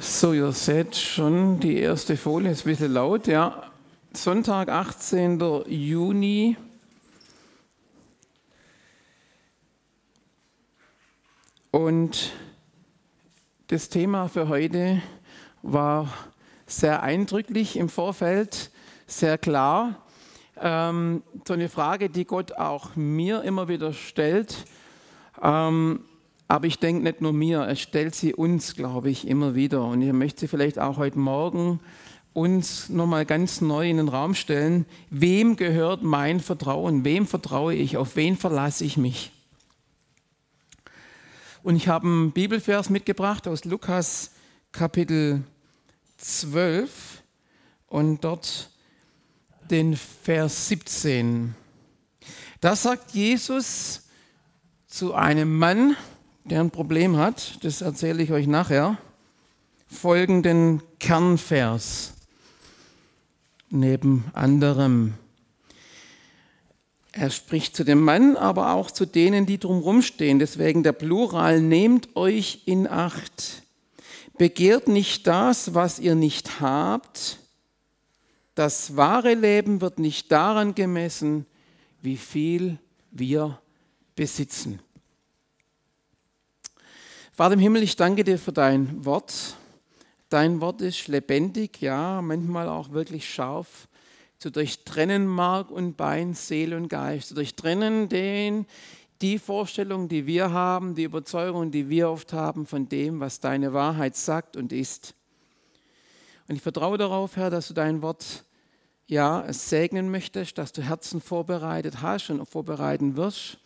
So, ihr seht schon die erste Folie, ist ein bisschen laut, ja. Sonntag, 18. Juni. Und das Thema für heute war sehr eindrücklich im Vorfeld, sehr klar. Ähm, so eine Frage, die Gott auch mir immer wieder stellt. Ähm, aber ich denke nicht nur mir, er stellt sie uns, glaube ich, immer wieder. Und ich möchte sie vielleicht auch heute Morgen uns nochmal ganz neu in den Raum stellen. Wem gehört mein Vertrauen? Wem vertraue ich? Auf wen verlasse ich mich? Und ich habe einen Bibelvers mitgebracht aus Lukas Kapitel 12 und dort den Vers 17. Da sagt Jesus zu einem Mann, der ein Problem hat, das erzähle ich euch nachher, folgenden Kernvers neben anderem. Er spricht zu dem Mann, aber auch zu denen, die drumherum stehen. Deswegen der Plural, nehmt euch in Acht. Begehrt nicht das, was ihr nicht habt. Das wahre Leben wird nicht daran gemessen, wie viel wir besitzen. Vater im Himmel, ich danke dir für dein Wort. Dein Wort ist lebendig, ja, manchmal auch wirklich scharf, zu durchtrennen Mark und Bein, Seele und Geist, zu durchtrennen den, die Vorstellung, die wir haben, die Überzeugung, die wir oft haben von dem, was deine Wahrheit sagt und ist. Und ich vertraue darauf, Herr, dass du dein Wort ja segnen möchtest, dass du Herzen vorbereitet hast und vorbereiten wirst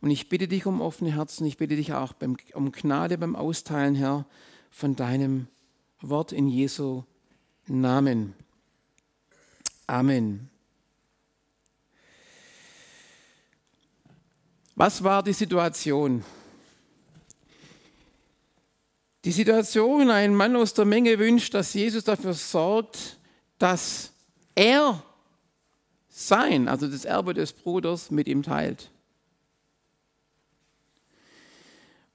und ich bitte dich um offene Herzen, ich bitte dich auch beim, um Gnade beim Austeilen, Herr, von deinem Wort in Jesu Namen. Amen. Was war die Situation? Die Situation, ein Mann aus der Menge wünscht, dass Jesus dafür sorgt, dass er sein, also das Erbe des Bruders, mit ihm teilt.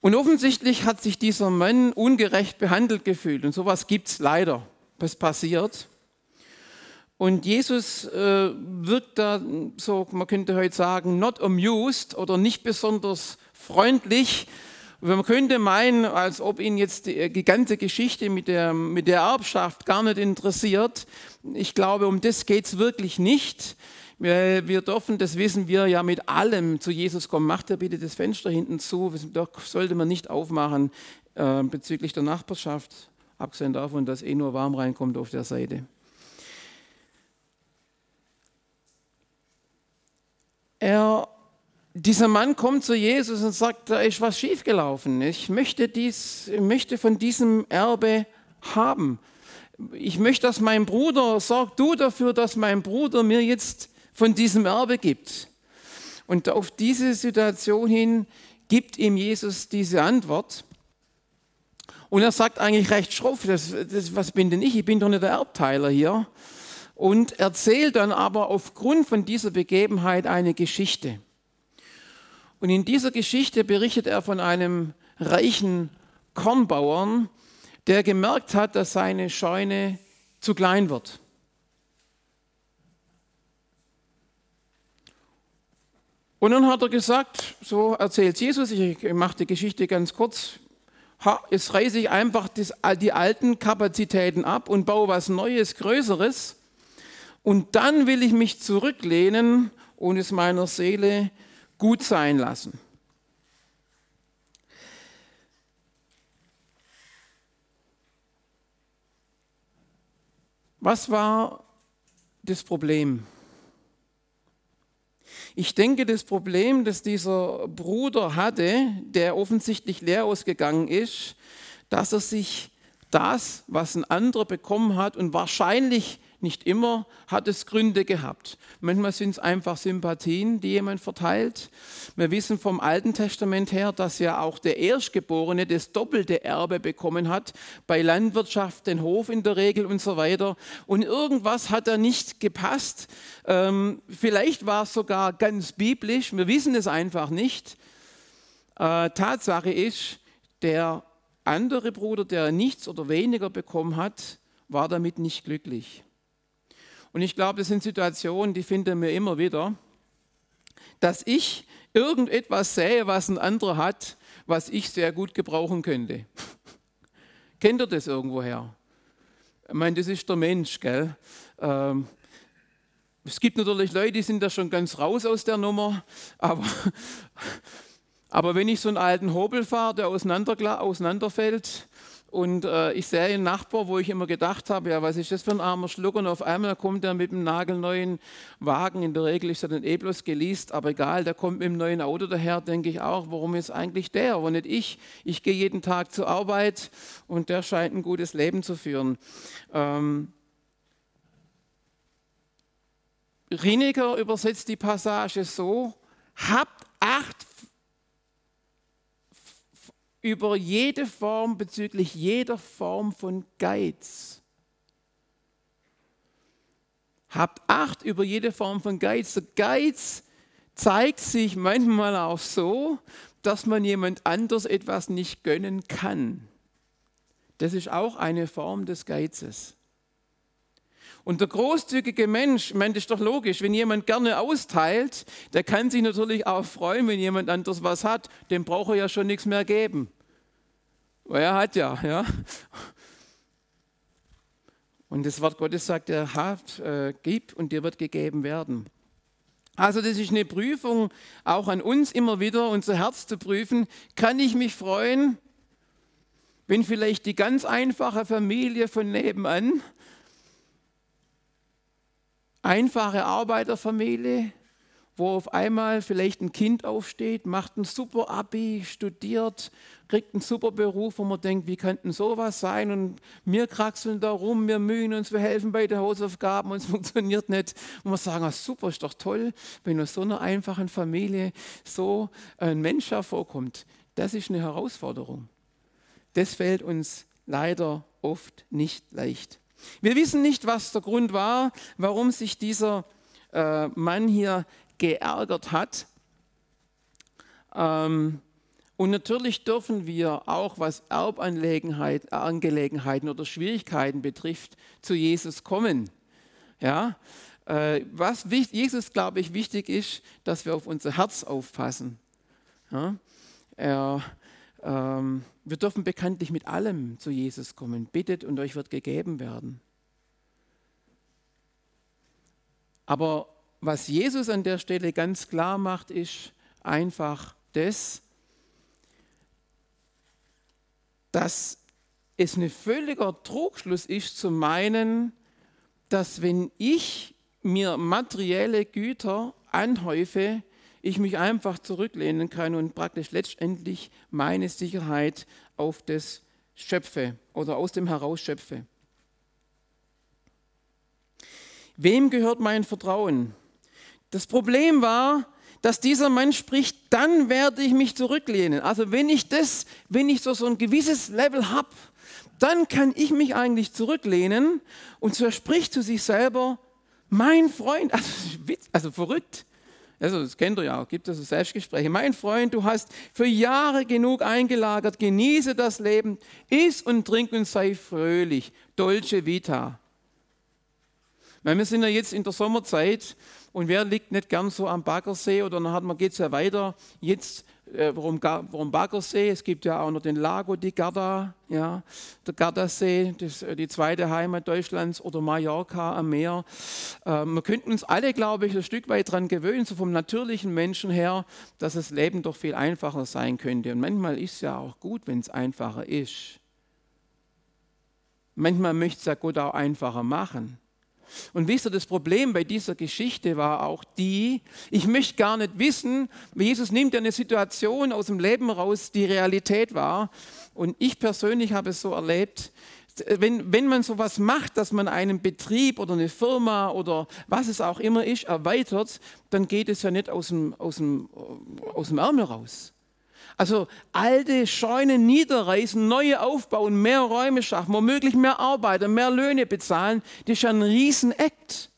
Und offensichtlich hat sich dieser Mann ungerecht behandelt gefühlt. Und sowas gibt es leider. Was passiert? Und Jesus äh, wirkt da so, man könnte heute sagen, not amused oder nicht besonders freundlich. Man könnte meinen, als ob ihn jetzt die, die ganze Geschichte mit der, mit der Erbschaft gar nicht interessiert. Ich glaube, um das geht es wirklich nicht. Wir, dürfen, das wissen wir ja mit allem zu Jesus kommen. Macht er bitte das Fenster hinten zu. Das sollte man nicht aufmachen äh, bezüglich der Nachbarschaft, abgesehen davon, dass eh nur warm reinkommt auf der Seite. Er, dieser Mann kommt zu Jesus und sagt, da ist was schiefgelaufen. Ich möchte, dies, ich möchte von diesem Erbe haben. Ich möchte, dass mein Bruder, sorg du dafür, dass mein Bruder mir jetzt von diesem Erbe gibt. Und auf diese Situation hin gibt ihm Jesus diese Antwort. Und er sagt eigentlich recht schroff, das, das, was bin denn ich? Ich bin doch nicht der Erbteiler hier. Und erzählt dann aber aufgrund von dieser Begebenheit eine Geschichte. Und in dieser Geschichte berichtet er von einem reichen Kornbauern, der gemerkt hat, dass seine Scheune zu klein wird. Und dann hat er gesagt, so erzählt Jesus, ich mache die Geschichte ganz kurz, jetzt reiße ich einfach die alten Kapazitäten ab und baue was Neues, Größeres. Und dann will ich mich zurücklehnen und es meiner Seele gut sein lassen. Was war das Problem? Ich denke, das Problem, das dieser Bruder hatte, der offensichtlich leer ausgegangen ist, dass er sich das, was ein anderer bekommen hat und wahrscheinlich nicht immer hat es Gründe gehabt. Manchmal sind es einfach Sympathien, die jemand verteilt. Wir wissen vom Alten Testament her, dass ja auch der Erstgeborene das doppelte Erbe bekommen hat, bei Landwirtschaft den Hof in der Regel und so weiter. Und irgendwas hat da nicht gepasst. Ähm, vielleicht war es sogar ganz biblisch, wir wissen es einfach nicht. Äh, Tatsache ist, der andere Bruder, der nichts oder weniger bekommen hat, war damit nicht glücklich. Und ich glaube, das sind Situationen, die finden wir immer wieder, dass ich irgendetwas sähe, was ein anderer hat, was ich sehr gut gebrauchen könnte. Kennt ihr das irgendwoher? Ich meine, das ist der Mensch, gell? Ähm, es gibt natürlich Leute, die sind da schon ganz raus aus der Nummer, aber, aber wenn ich so einen alten Hobel fahre, der auseinander, auseinanderfällt, und äh, ich sehe einen Nachbar, wo ich immer gedacht habe, ja, was ist das für ein armer Schluck? Und auf einmal kommt er mit einem nagelneuen Wagen. In der Regel ist er dann eh bloß geleast, aber egal, der kommt mit einem neuen Auto daher, denke ich auch, warum ist eigentlich der, aber nicht ich? Ich gehe jeden Tag zur Arbeit und der scheint ein gutes Leben zu führen. Ähm, Rieniger übersetzt die Passage so, habt Acht über jede Form, bezüglich jeder Form von Geiz. Habt Acht über jede Form von Geiz. Der Geiz zeigt sich manchmal auch so, dass man jemand anders etwas nicht gönnen kann. Das ist auch eine Form des Geizes. Und der großzügige Mensch, ich meine, das ist doch logisch, wenn jemand gerne austeilt, der kann sich natürlich auch freuen, wenn jemand anders was hat, dem braucht er ja schon nichts mehr geben. Weil er hat ja, ja. Und das Wort Gottes sagt, er hat, äh, gib und dir wird gegeben werden. Also das ist eine Prüfung, auch an uns immer wieder, unser Herz zu prüfen. Kann ich mich freuen, wenn vielleicht die ganz einfache Familie von nebenan einfache Arbeiterfamilie, wo auf einmal vielleicht ein Kind aufsteht, macht ein super Abi, studiert, kriegt einen super Beruf, wo man denkt, wie könnte sowas sein? Und wir kraxeln da rum, wir mühen uns, wir helfen bei den Hausaufgaben und es funktioniert nicht. Und wir sagen, ah, super, ist doch toll, wenn aus so einer einfachen Familie so ein Mensch hervorkommt. Das ist eine Herausforderung. Das fällt uns leider oft nicht leicht. Wir wissen nicht, was der Grund war, warum sich dieser äh, Mann hier geärgert hat. Ähm, und natürlich dürfen wir auch, was Erbangelegenheiten oder Schwierigkeiten betrifft, zu Jesus kommen. Ja? Äh, was Jesus, glaube ich, wichtig ist, dass wir auf unser Herz aufpassen. Ja? Er, ähm, wir dürfen bekanntlich mit allem zu Jesus kommen. Bittet und euch wird gegeben werden. Aber was Jesus an der Stelle ganz klar macht, ist einfach das, dass es ein völliger Trugschluss ist zu meinen, dass wenn ich mir materielle Güter anhäufe, ich mich einfach zurücklehnen kann und praktisch letztendlich meine Sicherheit auf das schöpfe oder aus dem herausschöpfe. Wem gehört mein Vertrauen? Das Problem war, dass dieser Mann spricht, dann werde ich mich zurücklehnen. Also wenn ich das, wenn ich so, so ein gewisses Level habe, dann kann ich mich eigentlich zurücklehnen und so spricht zu sich selber, mein Freund, also, also verrückt, also das kennt ihr ja gibt es so Selbstgespräche. Mein Freund, du hast für Jahre genug eingelagert, genieße das Leben, iss und trink und sei fröhlich. Dolce Vita. Weil wir sind ja jetzt in der Sommerzeit und wer liegt nicht gern so am Baggersee oder dann geht es ja weiter. Jetzt äh, warum, warum Baggersee? Es gibt ja auch noch den Lago di Garda, ja, der Gardasee, das, äh, die zweite Heimat Deutschlands oder Mallorca am Meer. Äh, wir könnten uns alle, glaube ich, ein Stück weit daran gewöhnen, so vom natürlichen Menschen her, dass das Leben doch viel einfacher sein könnte. Und manchmal ist es ja auch gut, wenn es einfacher ist. Manchmal möchte es ja Gott auch einfacher machen. Und wisst ihr, das Problem bei dieser Geschichte war auch die, ich möchte gar nicht wissen, Jesus nimmt ja eine Situation aus dem Leben raus, die Realität war. Und ich persönlich habe es so erlebt, wenn, wenn man sowas macht, dass man einen Betrieb oder eine Firma oder was es auch immer ist, erweitert, dann geht es ja nicht aus dem, aus dem, aus dem Ärmel raus. Also alte Scheunen niederreißen, neue aufbauen, mehr Räume schaffen, womöglich mehr Arbeiter, mehr Löhne bezahlen, das ist ja ein Riesenakt.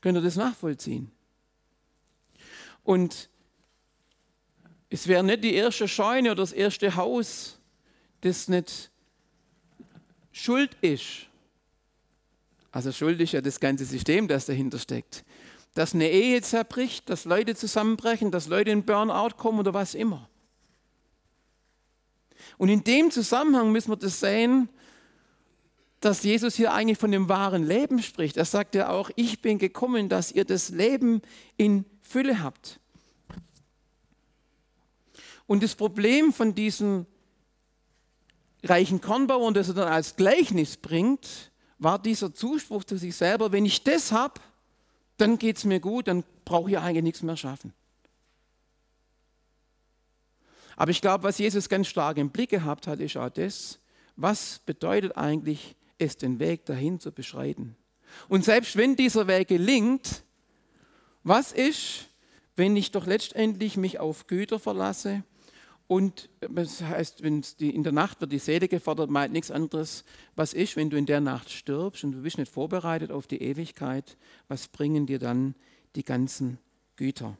Könnt ihr das nachvollziehen? Und es wäre nicht die erste Scheune oder das erste Haus, das nicht Schuld ist. Also Schuld ist ja das ganze System, das dahinter steckt. Dass eine Ehe zerbricht, dass Leute zusammenbrechen, dass Leute in Burnout kommen oder was immer. Und in dem Zusammenhang müssen wir das sehen, dass Jesus hier eigentlich von dem wahren Leben spricht. Er sagt ja auch, ich bin gekommen, dass ihr das Leben in Fülle habt. Und das Problem von diesem reichen Kornbauern, das er dann als Gleichnis bringt, war dieser Zuspruch zu sich selber, wenn ich das habe, dann geht es mir gut, dann brauche ich eigentlich nichts mehr schaffen. Aber ich glaube, was Jesus ganz stark im Blick gehabt hat, ist auch das, was bedeutet eigentlich es, den Weg dahin zu beschreiten. Und selbst wenn dieser Weg gelingt, was ist, wenn ich doch letztendlich mich auf Güter verlasse und das heißt, wenn die, in der Nacht wird die Seele gefordert, meint nichts anderes. Was ist, wenn du in der Nacht stirbst und du bist nicht vorbereitet auf die Ewigkeit? Was bringen dir dann die ganzen Güter?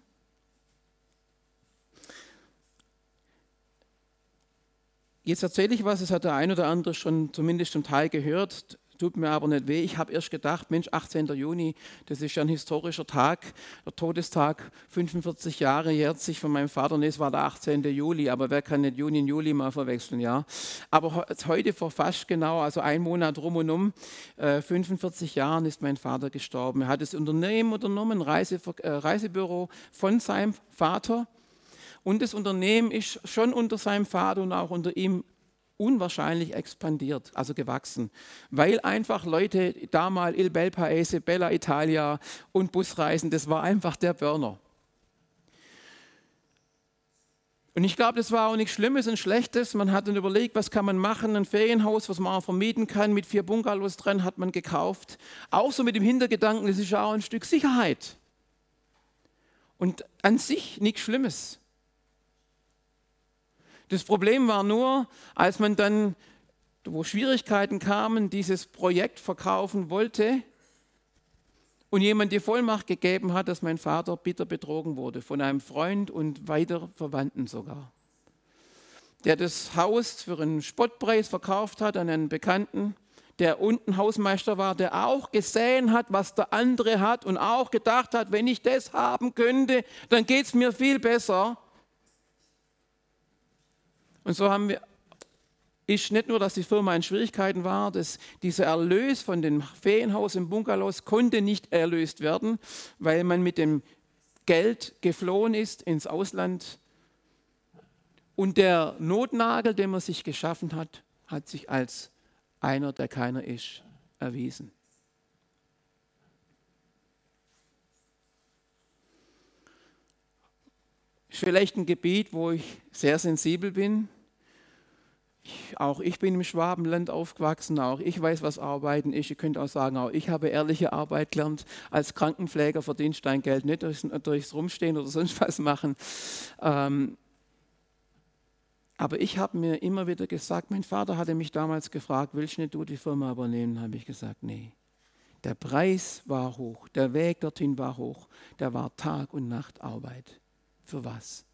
Jetzt erzähle ich was, es hat der ein oder andere schon zumindest zum Teil gehört tut mir aber nicht weh. Ich habe erst gedacht, Mensch, 18. Juni, das ist ja ein historischer Tag, der Todestag, 45 Jahre jährt sich von meinem Vater. Nee, es war der 18. Juli, aber wer kann nicht Juni und Juli mal verwechseln, ja? Aber heute vor fast genau, also ein Monat rum und um, äh, 45 Jahren ist mein Vater gestorben. Er hat das Unternehmen unternommen, Reise, äh, Reisebüro von seinem Vater. Und das Unternehmen ist schon unter seinem Vater und auch unter ihm unwahrscheinlich expandiert, also gewachsen, weil einfach Leute da mal Il Bel Paese, Bella Italia und Busreisen, das war einfach der Burner. Und ich glaube, das war auch nichts Schlimmes und Schlechtes. Man hat dann überlegt, was kann man machen, ein Ferienhaus, was man vermieten kann, mit vier Bungalows drin, hat man gekauft. Auch so mit dem Hintergedanken, das ist auch ein Stück Sicherheit. Und an sich nichts Schlimmes. Das Problem war nur, als man dann, wo Schwierigkeiten kamen, dieses Projekt verkaufen wollte und jemand die Vollmacht gegeben hat, dass mein Vater bitter betrogen wurde, von einem Freund und weiter Verwandten sogar. Der das Haus für einen Spottpreis verkauft hat an einen Bekannten, der unten Hausmeister war, der auch gesehen hat, was der andere hat und auch gedacht hat, wenn ich das haben könnte, dann geht es mir viel besser. Und so haben wir, ist nicht nur, dass die Firma in Schwierigkeiten war, dass dieser Erlös von dem Ferienhaus im Bungalows konnte nicht erlöst werden, weil man mit dem Geld geflohen ist ins Ausland. Und der Notnagel, den man sich geschaffen hat, hat sich als einer, der keiner ist, erwiesen. Ist vielleicht ein Gebiet, wo ich sehr sensibel bin. Auch ich bin im Schwabenland aufgewachsen, auch ich weiß, was Arbeiten ist. Ihr könnt auch sagen, auch ich habe ehrliche Arbeit gelernt. Als Krankenpfleger verdienst dein Geld nicht durchs, durchs Rumstehen oder sonst was machen. Ähm, aber ich habe mir immer wieder gesagt, mein Vater hatte mich damals gefragt, willst nicht du die Firma übernehmen? habe ich gesagt, nee. Der Preis war hoch, der Weg dorthin war hoch, der war Tag und Nacht Arbeit. Für was?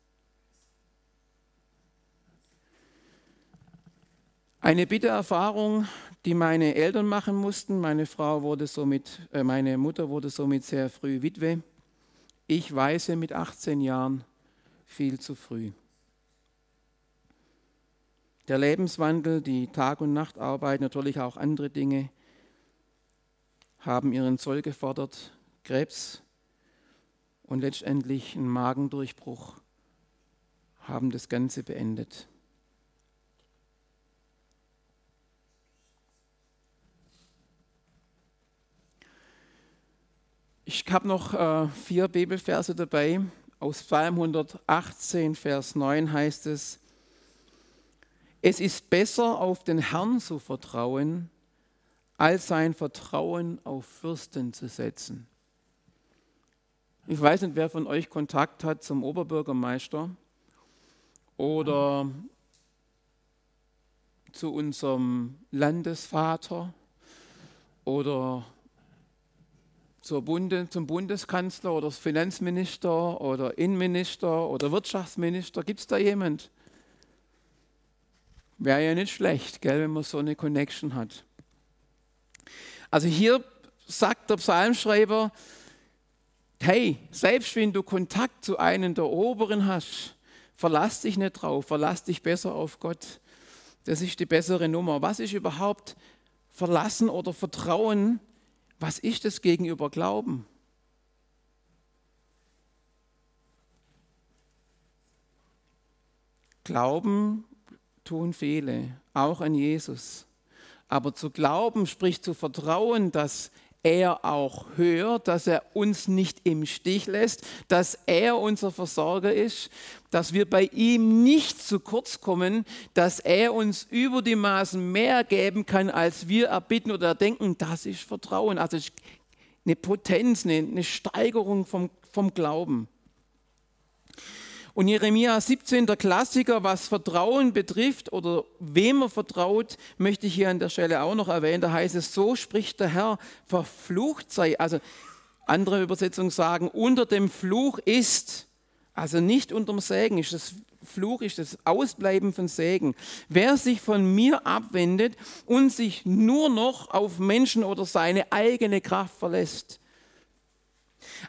Eine Bittererfahrung, die meine Eltern machen mussten. Meine Frau wurde somit, äh, meine Mutter wurde somit sehr früh Witwe. Ich weise mit 18 Jahren viel zu früh. Der Lebenswandel, die Tag- und Nachtarbeit, natürlich auch andere Dinge haben ihren Zoll gefordert. Krebs und letztendlich ein Magendurchbruch haben das Ganze beendet. Ich habe noch äh, vier Bibelverse dabei. Aus Psalm 118, Vers 9 heißt es, es ist besser, auf den Herrn zu vertrauen, als sein Vertrauen auf Fürsten zu setzen. Ich weiß nicht, wer von euch Kontakt hat zum Oberbürgermeister oder zu unserem Landesvater oder Bunde, zum Bundeskanzler oder Finanzminister oder Innenminister oder Wirtschaftsminister? Gibt es da jemand? Wäre ja nicht schlecht, gell, wenn man so eine Connection hat. Also hier sagt der Psalmschreiber, hey, selbst wenn du Kontakt zu einem der Oberen hast, verlass dich nicht drauf, verlass dich besser auf Gott. Das ist die bessere Nummer. Was ist überhaupt Verlassen oder Vertrauen? Was ist das gegenüber Glauben? Glauben tun viele, auch an Jesus. Aber zu glauben, sprich zu vertrauen, dass er auch hört, dass er uns nicht im Stich lässt, dass er unser Versorger ist, dass wir bei ihm nicht zu kurz kommen, dass er uns über die Maßen mehr geben kann, als wir erbitten oder erdenken. Das ist Vertrauen. Also eine Potenz, eine Steigerung vom, vom Glauben. Und Jeremia 17, der Klassiker, was Vertrauen betrifft oder wem er vertraut, möchte ich hier an der Stelle auch noch erwähnen. Da heißt es, so spricht der Herr, verflucht sei. Also andere Übersetzungen sagen, unter dem Fluch ist, also nicht unterm Segen, ist das Fluch, ist das Ausbleiben von Segen. Wer sich von mir abwendet und sich nur noch auf Menschen oder seine eigene Kraft verlässt,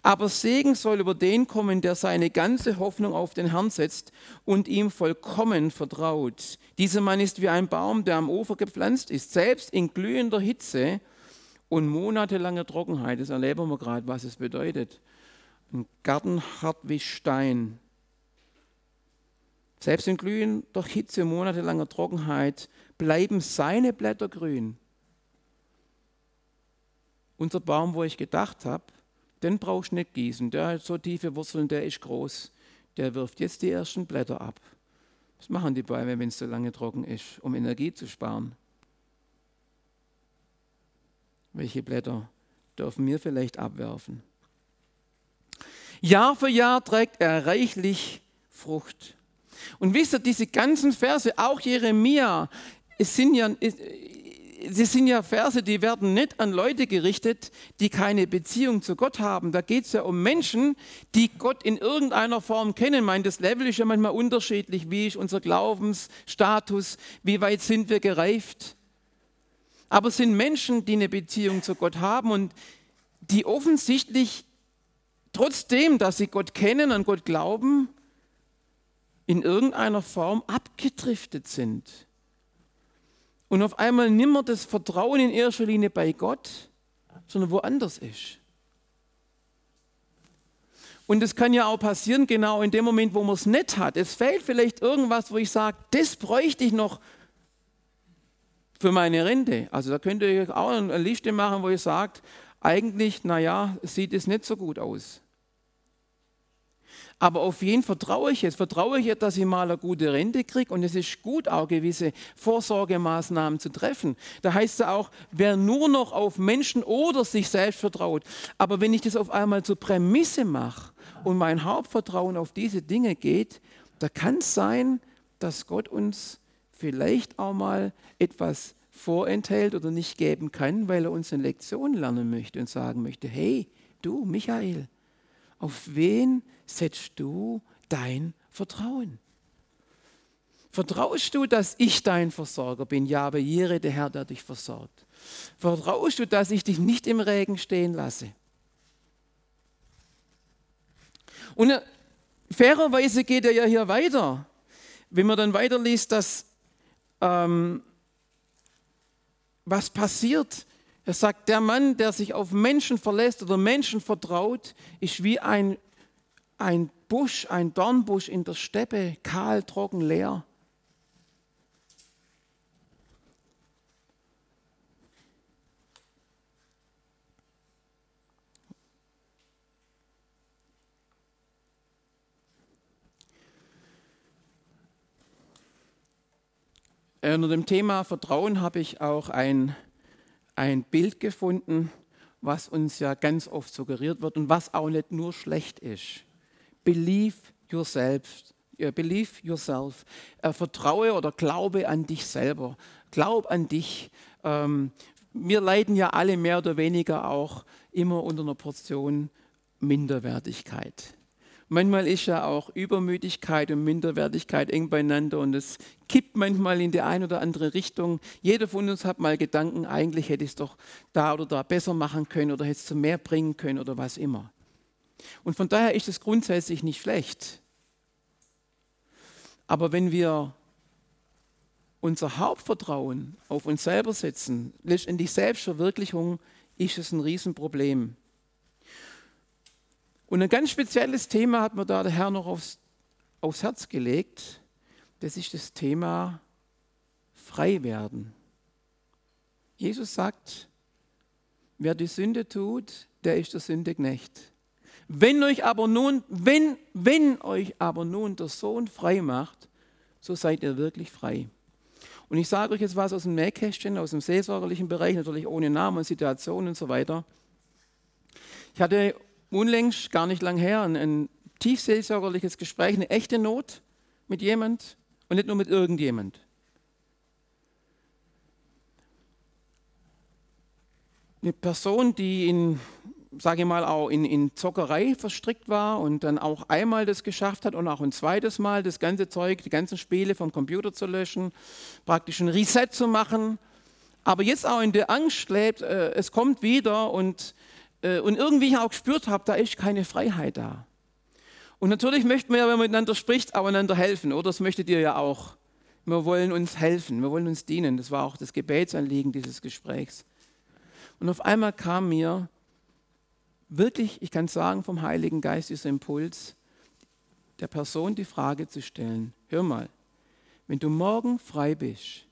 aber Segen soll über den kommen, der seine ganze Hoffnung auf den Herrn setzt und ihm vollkommen vertraut. Dieser Mann ist wie ein Baum, der am Ufer gepflanzt ist, selbst in glühender Hitze und monatelanger Trockenheit. Das erleben wir gerade, was es bedeutet. Ein Garten hart wie Stein. Selbst in glühender Hitze und monatelanger Trockenheit bleiben seine Blätter grün. Unser Baum, wo ich gedacht habe, den brauchst du nicht gießen. Der hat so tiefe Wurzeln, der ist groß. Der wirft jetzt die ersten Blätter ab. Was machen die Bäume, wenn es so lange trocken ist, um Energie zu sparen? Welche Blätter dürfen wir vielleicht abwerfen? Jahr für Jahr trägt er reichlich Frucht. Und wisst ihr, diese ganzen Verse, auch Jeremia, es sind ja, das sind ja Verse, die werden nicht an Leute gerichtet, die keine Beziehung zu Gott haben. Da geht es ja um Menschen, die Gott in irgendeiner Form kennen. Ich meine, das Level ist ja manchmal unterschiedlich. Wie ist unser Glaubensstatus? Wie weit sind wir gereift? Aber es sind Menschen, die eine Beziehung zu Gott haben und die offensichtlich trotzdem, dass sie Gott kennen, an Gott glauben, in irgendeiner Form abgedriftet sind und auf einmal nimmer das Vertrauen in erster Linie bei Gott, sondern woanders ist. Und es kann ja auch passieren, genau in dem Moment, wo man es nicht hat. Es fehlt vielleicht irgendwas, wo ich sage, das bräuchte ich noch für meine Rente. Also da könnt ihr auch eine Liste machen, wo ihr sagt, eigentlich, naja, sieht es nicht so gut aus. Aber auf jeden vertraue ich jetzt. Vertraue ich jetzt, dass ich mal eine gute Rente kriege. Und es ist gut, auch gewisse Vorsorgemaßnahmen zu treffen. Da heißt es auch, wer nur noch auf Menschen oder sich selbst vertraut. Aber wenn ich das auf einmal zur Prämisse mache und mein Hauptvertrauen auf diese Dinge geht, da kann es sein, dass Gott uns vielleicht auch mal etwas vorenthält oder nicht geben kann, weil er uns eine Lektion lernen möchte und sagen möchte, hey, du, Michael, auf wen setzt du dein Vertrauen? Vertraust du, dass ich dein Versorger bin? Ja, aber jere der Herr, der dich versorgt. Vertraust du, dass ich dich nicht im Regen stehen lasse? Und äh, fairerweise geht er ja hier weiter. Wenn man dann weiterliest, dass ähm, was passiert, er sagt, der Mann, der sich auf Menschen verlässt oder Menschen vertraut, ist wie ein, ein Busch, ein Dornbusch in der Steppe, kahl, trocken, leer. Unter dem Thema Vertrauen habe ich auch ein ein Bild gefunden, was uns ja ganz oft suggeriert wird und was auch nicht nur schlecht ist. Believe yourself. Believe yourself. Äh, vertraue oder glaube an dich selber. Glaub an dich. Ähm, wir leiden ja alle mehr oder weniger auch immer unter einer Portion Minderwertigkeit. Manchmal ist ja auch Übermüdigkeit und Minderwertigkeit eng beieinander und es kippt manchmal in die eine oder andere Richtung. Jeder von uns hat mal Gedanken, eigentlich hätte ich es doch da oder da besser machen können oder hätte es zu mehr bringen können oder was immer. Und von daher ist es grundsätzlich nicht schlecht. Aber wenn wir unser Hauptvertrauen auf uns selber setzen, letztendlich Selbstverwirklichung, ist es ein Riesenproblem. Und ein ganz spezielles Thema hat mir da der Herr noch aufs, aufs Herz gelegt. Das ist das Thema Freiwerden. Jesus sagt, wer die Sünde tut, der ist der Sündeknecht. Wenn euch aber nun, wenn, wenn euch aber nun der Sohn frei macht, so seid ihr wirklich frei. Und ich sage euch jetzt was aus dem Nähkästchen, aus dem seelsorgerlichen Bereich, natürlich ohne Namen und Situation und so weiter. Ich hatte unlängst, gar nicht lang her, ein, ein tiefseelsorgerliches Gespräch, eine echte Not mit jemand und nicht nur mit irgendjemand. Eine Person, die in, sage ich mal, auch in, in Zockerei verstrickt war und dann auch einmal das geschafft hat und auch ein zweites Mal das ganze Zeug, die ganzen Spiele vom Computer zu löschen, praktisch ein Reset zu machen, aber jetzt auch in der Angst lebt, äh, es kommt wieder und äh, und irgendwie auch gespürt habe, da ist keine Freiheit da. Und natürlich möchten wir ja, wenn man miteinander spricht, auch einander helfen, oder? Das möchtet ihr ja auch. Wir wollen uns helfen, wir wollen uns dienen. Das war auch das Gebetsanliegen dieses Gesprächs. Und auf einmal kam mir wirklich, ich kann sagen, vom Heiligen Geist dieser Impuls, der Person die Frage zu stellen, hör mal, wenn du morgen frei bist,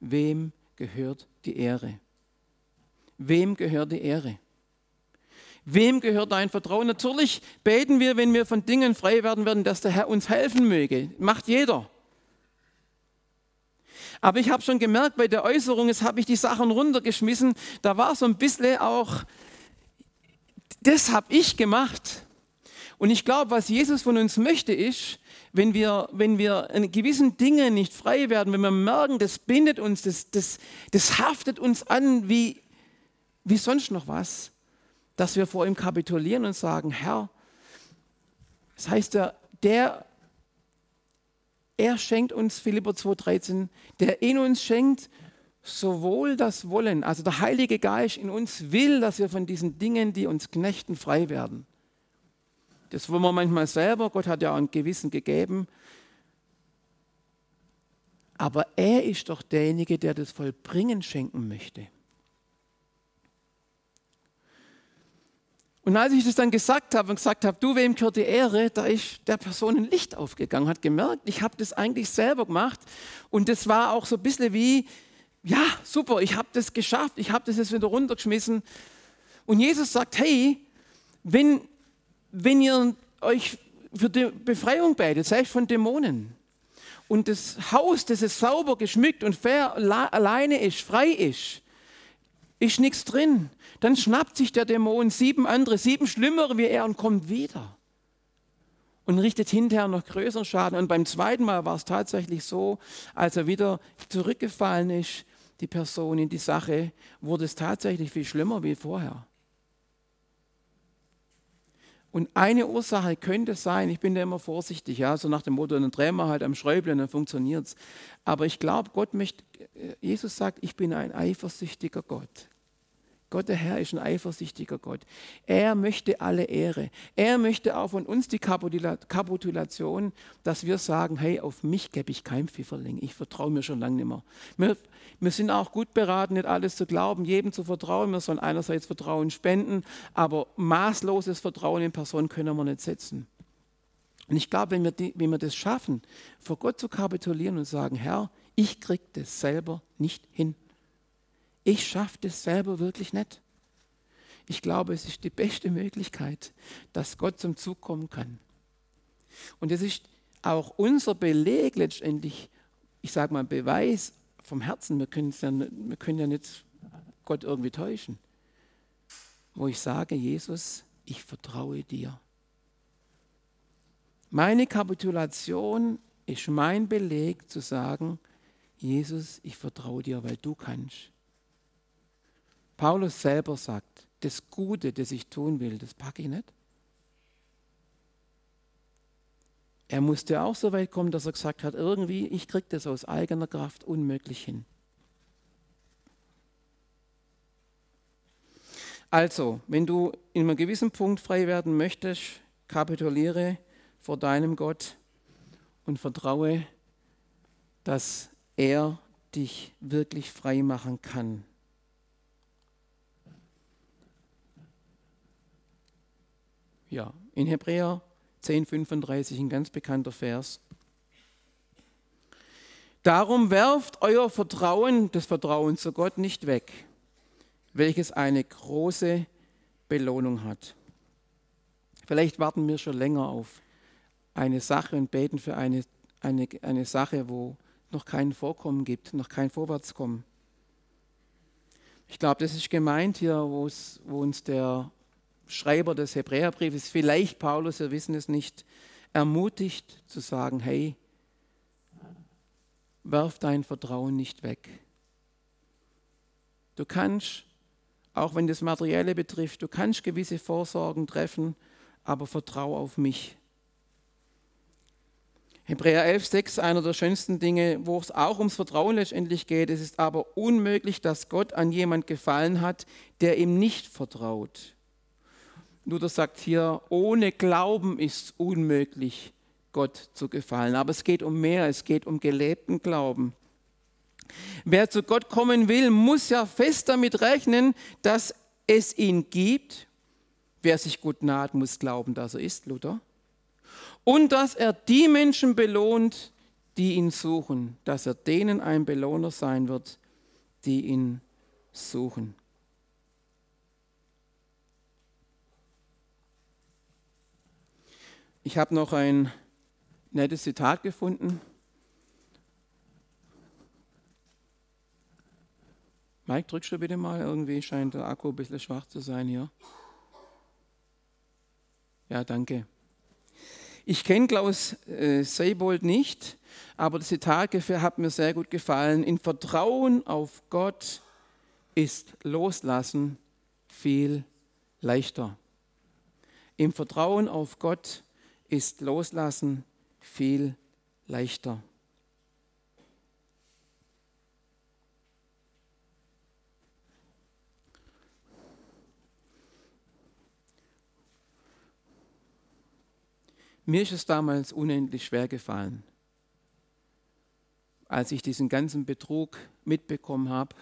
wem gehört die Ehre? Wem gehört die Ehre? Wem gehört dein Vertrauen? Natürlich beten wir, wenn wir von Dingen frei werden werden, dass der Herr uns helfen möge. Macht jeder. Aber ich habe schon gemerkt, bei der Äußerung, jetzt habe ich die Sachen runtergeschmissen, da war so ein bisschen auch, das habe ich gemacht. Und ich glaube, was Jesus von uns möchte, ist, wenn wir, wenn wir in gewissen Dingen nicht frei werden, wenn wir merken, das bindet uns, das, das, das haftet uns an wie, wie sonst noch was, dass wir vor ihm kapitulieren und sagen, Herr, das heißt, der, der er schenkt uns, Philipper 2,13, der in uns schenkt sowohl das Wollen, also der Heilige Geist in uns will, dass wir von diesen Dingen, die uns knechten, frei werden. Das wollen wir manchmal selber, Gott hat ja einen Gewissen gegeben. Aber er ist doch derjenige, der das Vollbringen schenken möchte. Und als ich das dann gesagt habe und gesagt habe, du, wem gehört die Ehre, da ist der Person ein Licht aufgegangen, hat gemerkt, ich habe das eigentlich selber gemacht. Und das war auch so ein bisschen wie, ja, super, ich habe das geschafft, ich habe das jetzt wieder runtergeschmissen. Und Jesus sagt, hey, wenn, wenn ihr euch für die Befreiung betet, selbst von Dämonen, und das Haus, das ist sauber geschmückt und fair alleine ist, frei ist, ist nichts drin. Dann schnappt sich der Dämon sieben andere, sieben schlimmere wie er und kommt wieder. Und richtet hinterher noch größeren Schaden. Und beim zweiten Mal war es tatsächlich so, als er wieder zurückgefallen ist, die Person in die Sache, wurde es tatsächlich viel schlimmer wie vorher. Und eine Ursache könnte sein, ich bin da immer vorsichtig, ja, so nach dem Motto, dann drehen wir halt am Schräubchen, dann funktioniert es. Aber ich glaube, Gott möchte, Jesus sagt, ich bin ein eifersüchtiger Gott. Gott der Herr ist ein eifersüchtiger Gott. Er möchte alle Ehre. Er möchte auch von uns die Kapitulation, dass wir sagen, hey, auf mich gebe ich kein Pfifferling. Ich vertraue mir schon lange nicht mehr. Wir, wir sind auch gut beraten, nicht alles zu glauben, jedem zu vertrauen. Wir sollen einerseits Vertrauen spenden, aber maßloses Vertrauen in Personen können wir nicht setzen. Und ich glaube, wenn wenn wir das schaffen, vor Gott zu kapitulieren und sagen, Herr, ich kriege das selber nicht hin ich schaffe das selber wirklich nicht. Ich glaube, es ist die beste Möglichkeit, dass Gott zum Zug kommen kann. Und es ist auch unser Beleg letztendlich, ich sage mal Beweis vom Herzen, wir ja, wir können ja nicht Gott irgendwie täuschen, wo ich sage, Jesus, ich vertraue dir. Meine Kapitulation ist mein Beleg zu sagen, Jesus, ich vertraue dir, weil du kannst. Paulus selber sagt, das Gute, das ich tun will, das packe ich nicht. Er musste auch so weit kommen, dass er gesagt hat, irgendwie, ich kriege das aus eigener Kraft unmöglich hin. Also, wenn du in einem gewissen Punkt frei werden möchtest, kapituliere vor deinem Gott und vertraue, dass er dich wirklich frei machen kann. Ja, in Hebräer 10,35 ein ganz bekannter Vers. Darum werft euer Vertrauen, das Vertrauen zu Gott nicht weg, welches eine große Belohnung hat. Vielleicht warten wir schon länger auf eine Sache und beten für eine, eine, eine Sache, wo noch kein Vorkommen gibt, noch kein Vorwärtskommen. Ich glaube, das ist gemeint hier, wo uns der Schreiber des Hebräerbriefes, vielleicht Paulus, wir wissen es nicht, ermutigt zu sagen, hey, werf dein Vertrauen nicht weg. Du kannst, auch wenn das Materielle betrifft, du kannst gewisse Vorsorgen treffen, aber vertraue auf mich. Hebräer 11, 6, einer der schönsten Dinge, wo es auch ums Vertrauen letztendlich geht. Es ist aber unmöglich, dass Gott an jemand gefallen hat, der ihm nicht vertraut. Luther sagt hier, ohne Glauben ist es unmöglich, Gott zu gefallen. Aber es geht um mehr, es geht um gelebten Glauben. Wer zu Gott kommen will, muss ja fest damit rechnen, dass es ihn gibt. Wer sich gut naht, muss glauben, dass er ist, Luther. Und dass er die Menschen belohnt, die ihn suchen, dass er denen ein Belohner sein wird, die ihn suchen. Ich habe noch ein nettes Zitat gefunden. Mike, drückst du bitte mal? Irgendwie scheint der Akku ein bisschen schwach zu sein hier. Ja, danke. Ich kenne Klaus äh, Seibold nicht, aber das Zitat hat mir sehr gut gefallen. In Vertrauen auf Gott ist Loslassen viel leichter. Im Vertrauen auf Gott ist Loslassen viel leichter. Mir ist es damals unendlich schwer gefallen, als ich diesen ganzen Betrug mitbekommen habe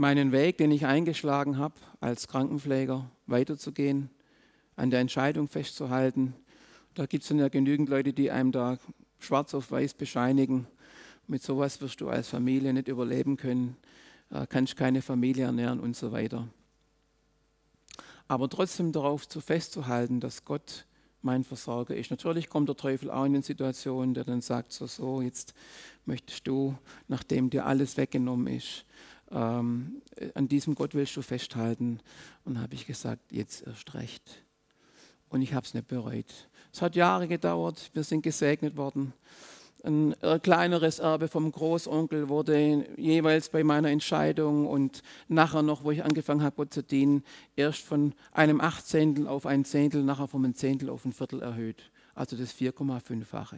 meinen Weg, den ich eingeschlagen habe, als Krankenpfleger weiterzugehen, an der Entscheidung festzuhalten. Da gibt es dann ja genügend Leute, die einem da schwarz auf weiß bescheinigen. Mit sowas wirst du als Familie nicht überleben können, kannst keine Familie ernähren und so weiter. Aber trotzdem darauf zu festzuhalten, dass Gott mein Versorger ist. Natürlich kommt der Teufel auch in den Situationen, der dann sagt, so, so, jetzt möchtest du, nachdem dir alles weggenommen ist, ähm, an diesem Gott willst du festhalten. Und habe ich gesagt, jetzt erst recht. Und ich habe es nicht bereut. Es hat Jahre gedauert, wir sind gesegnet worden. Ein kleineres Erbe vom Großonkel wurde jeweils bei meiner Entscheidung und nachher noch, wo ich angefangen habe, Gott zu dienen, erst von einem Achtzehntel auf ein Zehntel, nachher vom ein Zehntel auf ein Viertel erhöht. Also das 4,5-fache.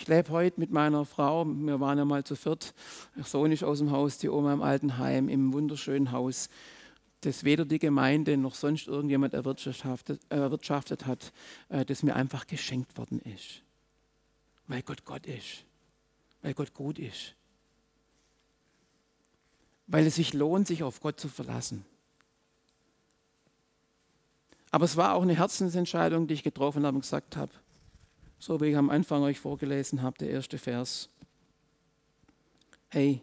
Ich lebe heute mit meiner Frau, wir waren ja mal zu viert. Der Sohn ist aus dem Haus, die Oma im Altenheim, im wunderschönen Haus, das weder die Gemeinde noch sonst irgendjemand erwirtschaftet, erwirtschaftet hat, äh, das mir einfach geschenkt worden ist. Weil Gott Gott ist. Weil Gott gut ist. Weil es sich lohnt, sich auf Gott zu verlassen. Aber es war auch eine Herzensentscheidung, die ich getroffen habe und gesagt habe, so wie ich am Anfang euch vorgelesen habe, der erste Vers. Hey,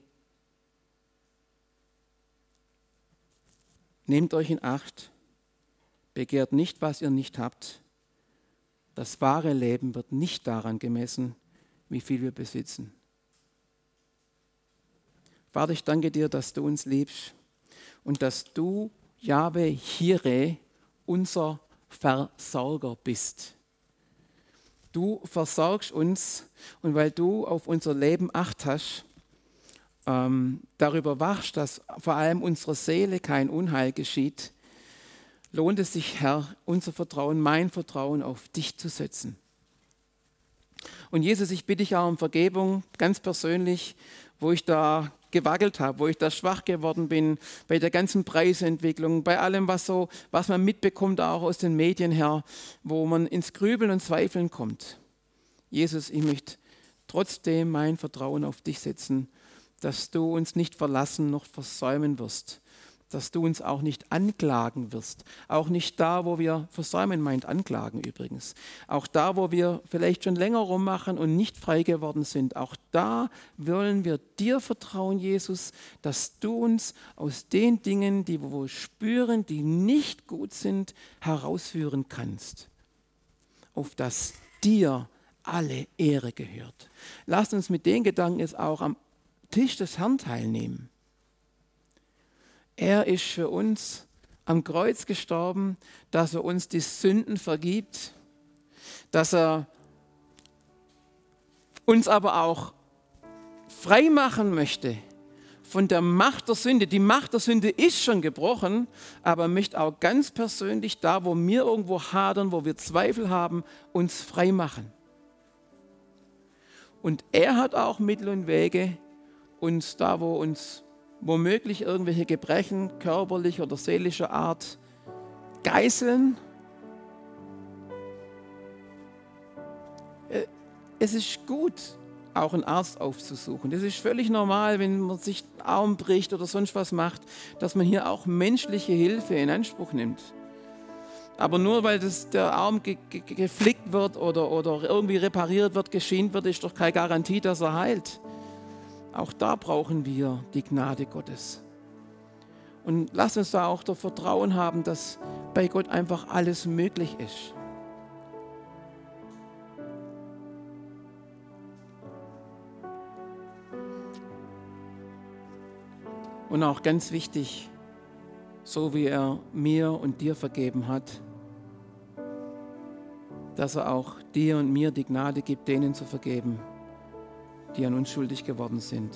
nehmt euch in Acht, begehrt nicht, was ihr nicht habt. Das wahre Leben wird nicht daran gemessen, wie viel wir besitzen. Vater, ich danke dir, dass du uns liebst und dass du, Jahwe Hire, unser Versorger bist. Du versorgst uns und weil du auf unser Leben acht hast, ähm, darüber wachst, dass vor allem unserer Seele kein Unheil geschieht, lohnt es sich, Herr, unser Vertrauen, mein Vertrauen auf dich zu setzen. Und Jesus, ich bitte dich auch um Vergebung, ganz persönlich, wo ich da gewackelt habe, wo ich da schwach geworden bin, bei der ganzen Preisentwicklung, bei allem, was, so, was man mitbekommt, auch aus den Medien her, wo man ins Grübeln und Zweifeln kommt. Jesus, ich möchte trotzdem mein Vertrauen auf dich setzen, dass du uns nicht verlassen noch versäumen wirst, dass du uns auch nicht anklagen wirst. Auch nicht da, wo wir versäumen meint anklagen übrigens. Auch da, wo wir vielleicht schon länger rummachen und nicht frei geworden sind. Auch da wollen wir dir vertrauen, Jesus, dass du uns aus den Dingen, die wir spüren, die nicht gut sind, herausführen kannst. Auf das dir alle Ehre gehört. Lasst uns mit den Gedanken jetzt auch am Tisch des Herrn teilnehmen. Er ist für uns am Kreuz gestorben, dass er uns die Sünden vergibt, dass er uns aber auch frei machen möchte von der Macht der Sünde. Die Macht der Sünde ist schon gebrochen, aber er möchte auch ganz persönlich da, wo wir irgendwo hadern, wo wir Zweifel haben, uns frei machen. Und er hat auch Mittel und Wege, uns da, wo uns womöglich irgendwelche Gebrechen körperlicher oder seelischer Art geißeln. Äh, es ist gut, auch einen Arzt aufzusuchen. Das ist völlig normal, wenn man sich den Arm bricht oder sonst was macht, dass man hier auch menschliche Hilfe in Anspruch nimmt. Aber nur weil das, der Arm ge ge geflickt wird oder, oder irgendwie repariert wird, geschient wird, ist doch keine Garantie, dass er heilt. Auch da brauchen wir die Gnade Gottes. Und lass uns da auch das Vertrauen haben, dass bei Gott einfach alles möglich ist. Und auch ganz wichtig, so wie er mir und dir vergeben hat, dass er auch dir und mir die Gnade gibt, denen zu vergeben die an uns schuldig geworden sind.